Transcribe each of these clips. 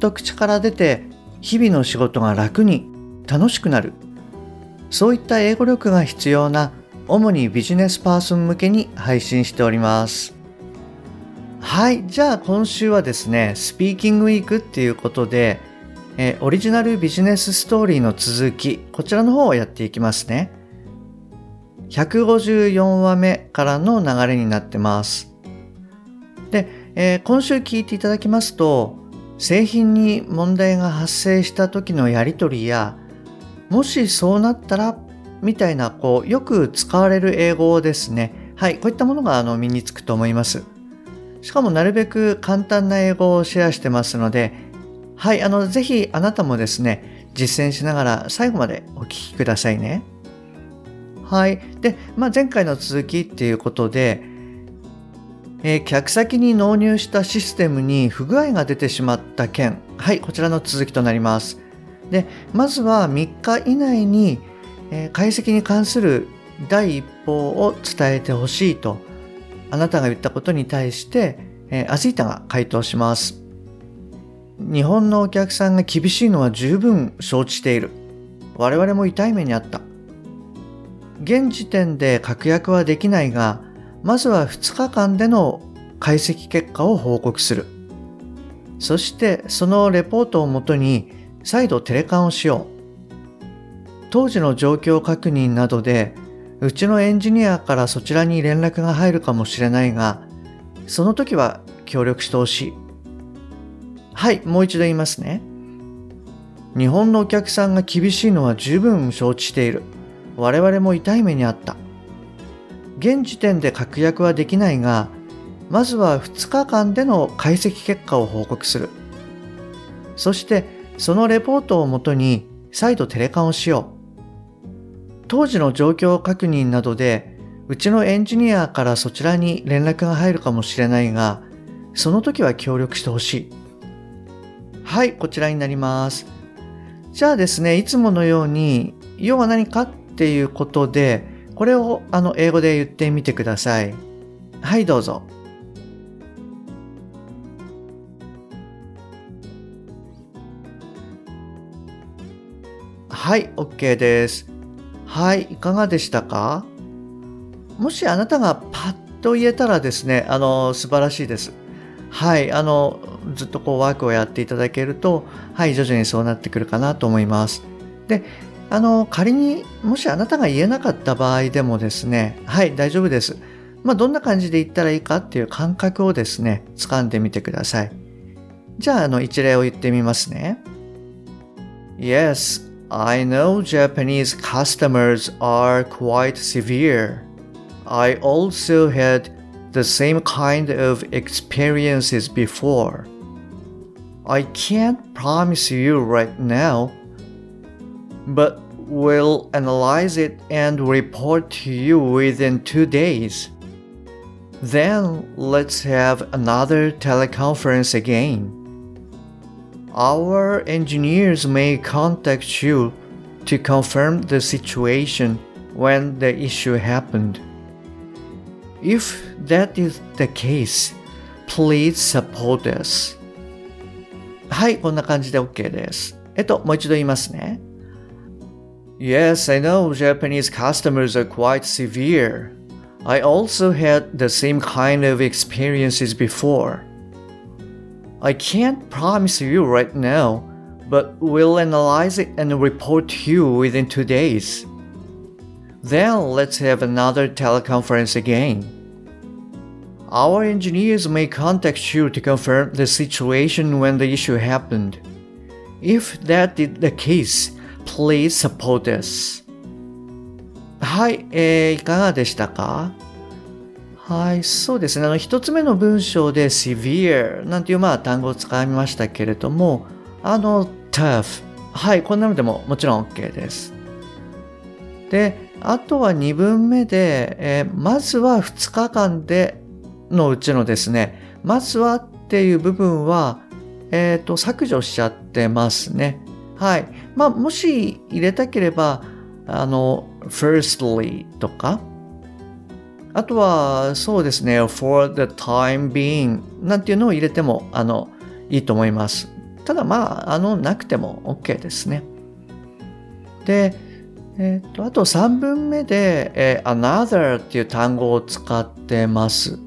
と口から出て日々の仕事が楽に楽しくなる。そういった英語力が必要な主にビジネスパーソン向けに配信しております。はいじゃあ今週はですねスピーキングウィークっていうことでえオリジナルビジネスストーリーの続きこちらの方をやっていきますね。154話目からの流れになってます。で、えー、今週聞いていただきますと製品に問題が発生した時のやり取りやもしそうなったらみたいなこうよく使われる英語ですね。はいこういったものがあの身につくと思います。しかもなるべく簡単な英語をシェアしてますのではいあのぜひあなたもですね実践しながら最後までお聞きくださいね。はいで、まあ、前回の続きっていうことでえー、客先に納入したシステムに不具合が出てしまった件。はいこちらの続きとなります。でまずは3日以内に、えー、解析に関する第一報を伝えてほしいとあなたが言ったことに対して、えー、アジータが回答します。日本のお客さんが厳しいのは十分承知している。我々も痛い目にあった。現時点で確約はできないがまずは2日間での解析結果を報告する。そしてそのレポートをもとに再度テレカンをしよう。当時の状況確認などでうちのエンジニアからそちらに連絡が入るかもしれないが、その時は協力してほしい。はい、もう一度言いますね。日本のお客さんが厳しいのは十分承知している。我々も痛い目にあった。現時点で確約はできないが、まずは2日間での解析結果を報告する。そしてそのレポートをもとに再度テレカンをしよう。当時の状況確認などでうちのエンジニアからそちらに連絡が入るかもしれないが、その時は協力してほしい。はい、こちらになります。じゃあですね、いつものように、要は何かっていうことで、これをあの英語で言ってみてください。はい、どうぞ。はい、OK です。はい、いかがでしたか？もしあなたがパッと言えたらですね、あの、素晴らしいです。はい、あの、ずっとこうワークをやっていただけると、はい、徐々にそうなってくるかなと思います。で、あの、仮にもしあなたが言えなかった場合でもですね、はい、大丈夫です。まあ、どんな感じで言ったらいいかっていう感覚をですね、掴んでみてください。じゃあ、あの、一例を言ってみますね。Yes, I know Japanese customers are quite severe. I also had the same kind of experiences before. I can't promise you right now but will analyze it and report to you within two days. Then let's have another teleconference again. Our engineers may contact you to confirm the situation when the issue happened. If that is the case, please support us. はい、こんな感じで OK です。えっと、もう一度言いますね。 Yes, I know Japanese customers are quite severe. I also had the same kind of experiences before. I can't promise you right now, but we'll analyze it and report to you within two days. Then let's have another teleconference again. Our engineers may contact you to confirm the situation when the issue happened. If that is the case, Please support us. はい、えー、いかがでしたか？はい、そうですね。あの、一つ目の文章で severe なんていうまあ単語を使いましたけれども、あの、tough。はい、こんなのでももちろん OK です。で、あとは2文目で、えー、まずは2日間でのうちのですね、まずはっていう部分は、えっ、ー、と、削除しちゃってますね。はい。まあ、もし入れたければ、あの、firstly とか、あとは、そうですね、for the time being なんていうのを入れても、あの、いいと思います。ただまあ、あの、なくても OK ですね。で、えっ、と、あと3文目で、えー、another っていう単語を使ってます。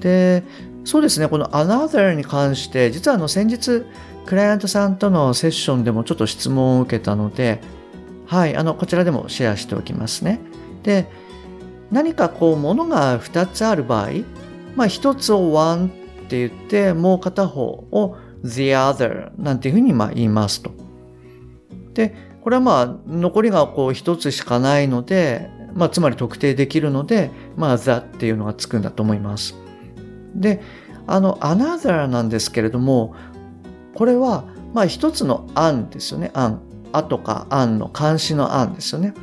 で、そうですね、この another に関して、実はあの先日、クライアントさんとのセッションでもちょっと質問を受けたので、はい、あの、こちらでもシェアしておきますね。で、何かこう、ものが2つある場合、まあ、1つを one って言って、もう片方を the other なんていうふうにまあ言いますと。で、これはまあ、残りがこう1つしかないので、まあ、つまり特定できるので、まあ、the っていうのがつくんだと思います。で、あの、another なんですけれども、これは、まあ、一つの案ですよね。案。あとか案の監視の案ですよね。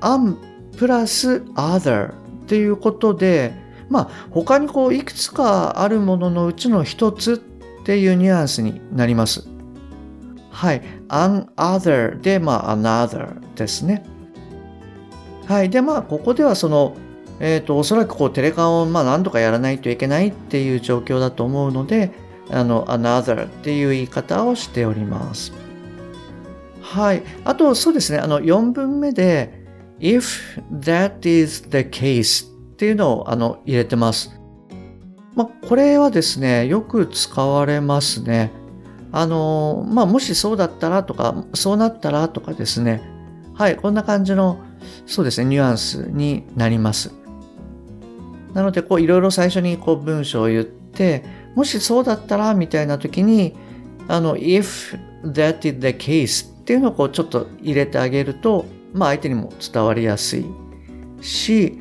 案プラス other っていうことで、まあ、他にこう、いくつかあるもののうちの一つっていうニュアンスになります。はい。an other で、まあ、another ですね。はい。で、まあ、ここではその、えっ、ー、と、おそらくこう、テレカンをまあ何とかやらないといけないっていう状況だと思うので、あの、another っていう言い方をしております。はい。あと、そうですね。あの、4文目で、if that is the case っていうのをあの入れてます。まあ、これはですね、よく使われますね。あの、まあ、もしそうだったらとか、そうなったらとかですね。はい、こんな感じの、そうですね、ニュアンスになります。なので、こう、いろいろ最初にこう文章を言って、もしそうだったらみたいな時に、あの、if that is the case っていうのをこうちょっと入れてあげると、まあ相手にも伝わりやすいし、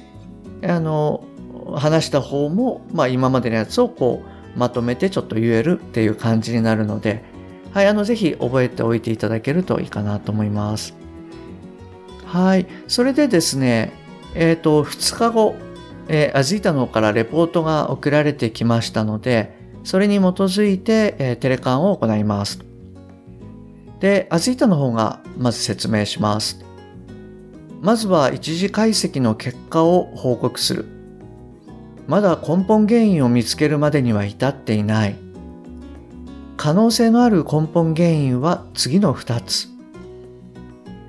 あの、話した方も、まあ今までのやつをこうまとめてちょっと言えるっていう感じになるので、はい、あの、ぜひ覚えておいていただけるといいかなと思います。はい。それでですね、えっ、ー、と、2日後、えー、アジータの方からレポートが送られてきましたので、それに基づいて、えー、テレカンを行います。で、アジータの方がまず説明します。まずは一次解析の結果を報告する。まだ根本原因を見つけるまでには至っていない。可能性のある根本原因は次の2つ。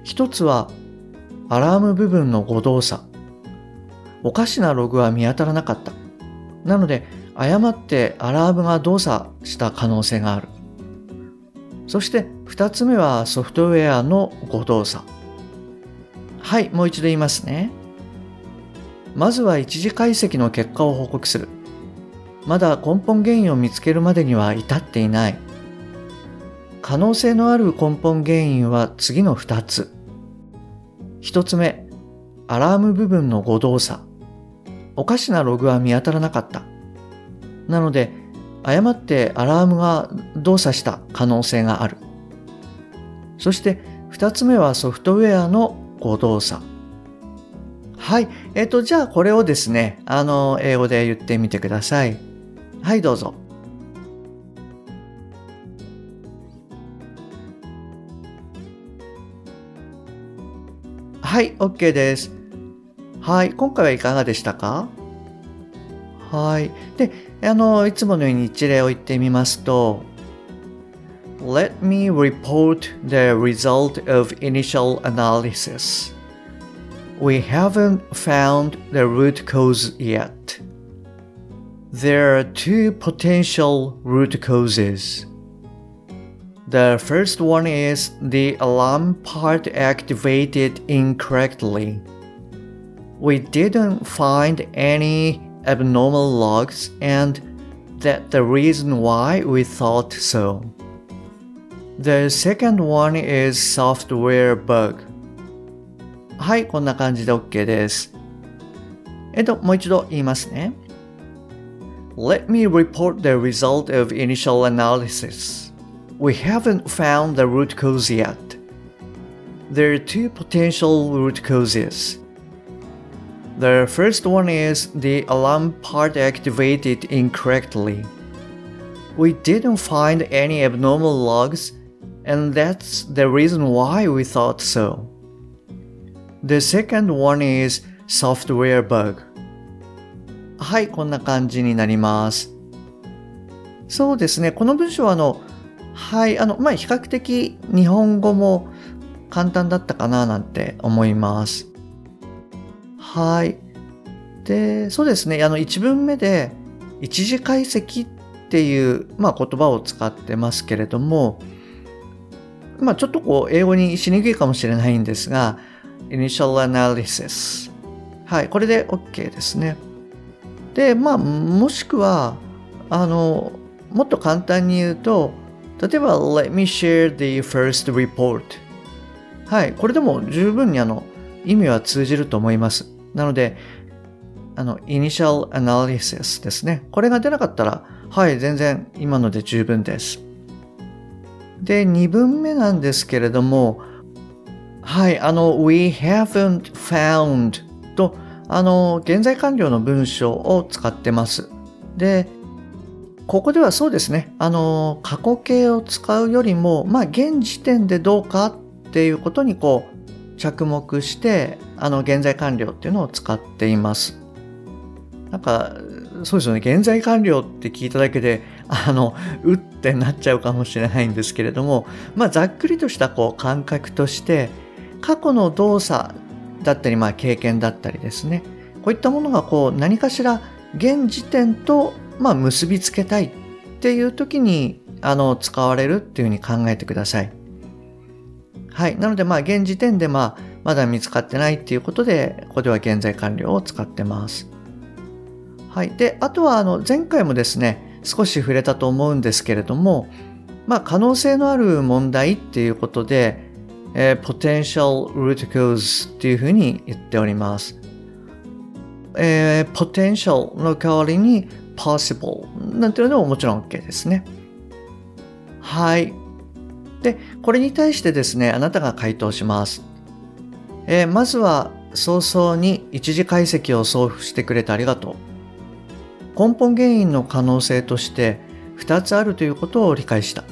1つはアラーム部分の誤動作。おかしなログは見当たらなかった。なので、誤ってアラームが動作した可能性がある。そして2つ目はソフトウェアの誤動作。はい、もう一度言いますね。まずは一次解析の結果を報告する。まだ根本原因を見つけるまでには至っていない。可能性のある根本原因は次の2つ。1つ目、アラーム部分の誤動作。おかしなログは見当たらなかった。なので、誤ってアラームが動作した可能性がある。そして2つ目はソフトウェアの誤動作。はい。えっ、ー、と、じゃあこれをですね、あの、英語で言ってみてください。はい、どうぞ。はい、OK です。はい、今回はいかがでしたか？はい。で、あの、いつものように一例を言ってみますと、Let me report the result of initial analysis. We haven't found the root cause yet. There are two potential root causes. The first one is the alarm part activated incorrectly. We didn't find any abnormal logs and that the reason why we thought so. The second one is software bug. はい、こんな感じで OK です。えっと、もう一度言いますね。Let me report the result of initial analysis. We haven't found the root cause yet. There are two potential root causes. The first one is the alarm part activated incorrectly. We didn't find any abnormal logs, and that's the reason why we thought so. The second one is software bug. はい、こんな感じになります。そうですね、この文章はあの、はい、あの、まあ、比較的日本語も簡単だったかななんて思います。 はい。で、そうですね、あの、1文目で一時解析っていう、まあ、言葉を使ってますけれども、まあ、ちょっとこう、英語にしにくいかもしれないんですが、initial analysis。はい、これで OK ですね。で、まあ、もしくは、あの、もっと簡単に言うと、例えば、let me share the first report。はい、これでも十分にあの、意味は通じると思います。なので、あの、initial analysis ですね。これが出なかったら、はい、全然今ので十分です。で、2文目なんですけれども、はい、あの、we haven't found と、あの、現在完了の文章を使ってます。で、ここではそうですね、あの、過去形を使うよりも、まあ、現時点でどうかっていうことにこう、着目して、あの、現在完了っていうのを使っています。なんか、そうですよね、現在完了って聞いただけで、あの、うってなっちゃうかもしれないんですけれども、まあ、ざっくりとしたこう感覚として、過去の動作だったり、まあ、経験だったりですね、こういったものがこう何かしら現時点と、まあ、結びつけたいっていう時にあの使われるっていうふうに考えてください。はい。なので、まあ、現時点で、まあ、まだ見つかってないっていうことで、ここでは現在完了を使ってます。はい。で、あとは、あの、前回もですね、少し触れたと思うんですけれども、まあ、可能性のある問題っていうことで、えー、potential root cause っていうふうに言っております。えー、potential の代わりに possible なんていうのももちろん OK ですね。はい。で、これに対してですね、あなたが回答します。えー、まずは早々に一時解析を送付してくれてありがとう。根本原因の可能性として2つあるということを理解した。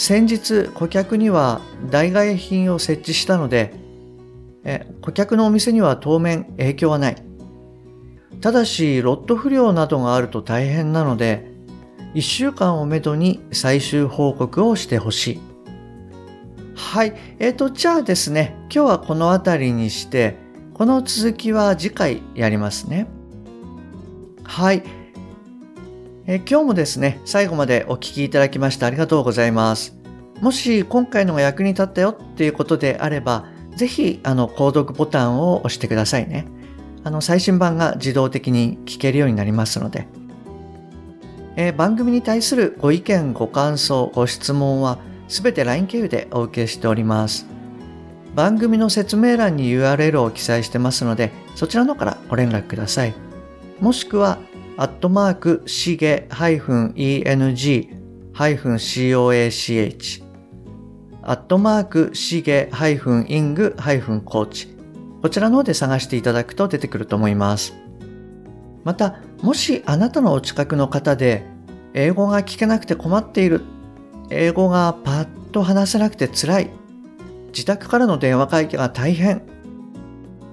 先日顧客には代替品を設置したのでえ顧客のお店には当面影響はないただしロット不良などがあると大変なので1週間をめどに最終報告をしてほしいはいえっ、ー、とじゃあですね今日はこの辺りにしてこの続きは次回やりますねはいえ今日もですね、最後までお聴きいただきましてありがとうございます。もし今回のが役に立ったよっていうことであれば、ぜひ、あの、購読ボタンを押してくださいね。あの、最新版が自動的に聞けるようになりますので。えー、番組に対するご意見、ご感想、ご質問は、すべて LINE 経由でお受けしております。番組の説明欄に URL を記載してますので、そちらの方からご連絡ください。もしくは、アットマーク、しげ -eng-coach、アットマーク、しげ -ing-coach、こちらの方で探していただくと出てくると思います。また、もしあなたのお近くの方で、英語が聞けなくて困っている、英語がパッと話せなくて辛い、自宅からの電話会議が大変、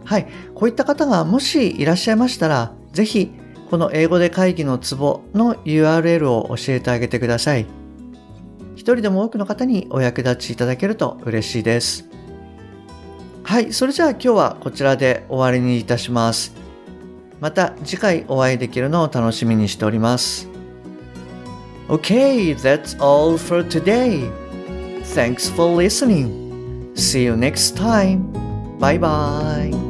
はい、こういった方がもしいらっしゃいましたら、ぜひこの英語で会議のツボの URL を教えてあげてください。一人でも多くの方にお役立ちいただけると嬉しいです。はい、それじゃあ今日はこちらで終わりにいたします。また次回お会いできるのを楽しみにしております。Okay, that's all for today. Thanks for listening. See you next time. Bye bye.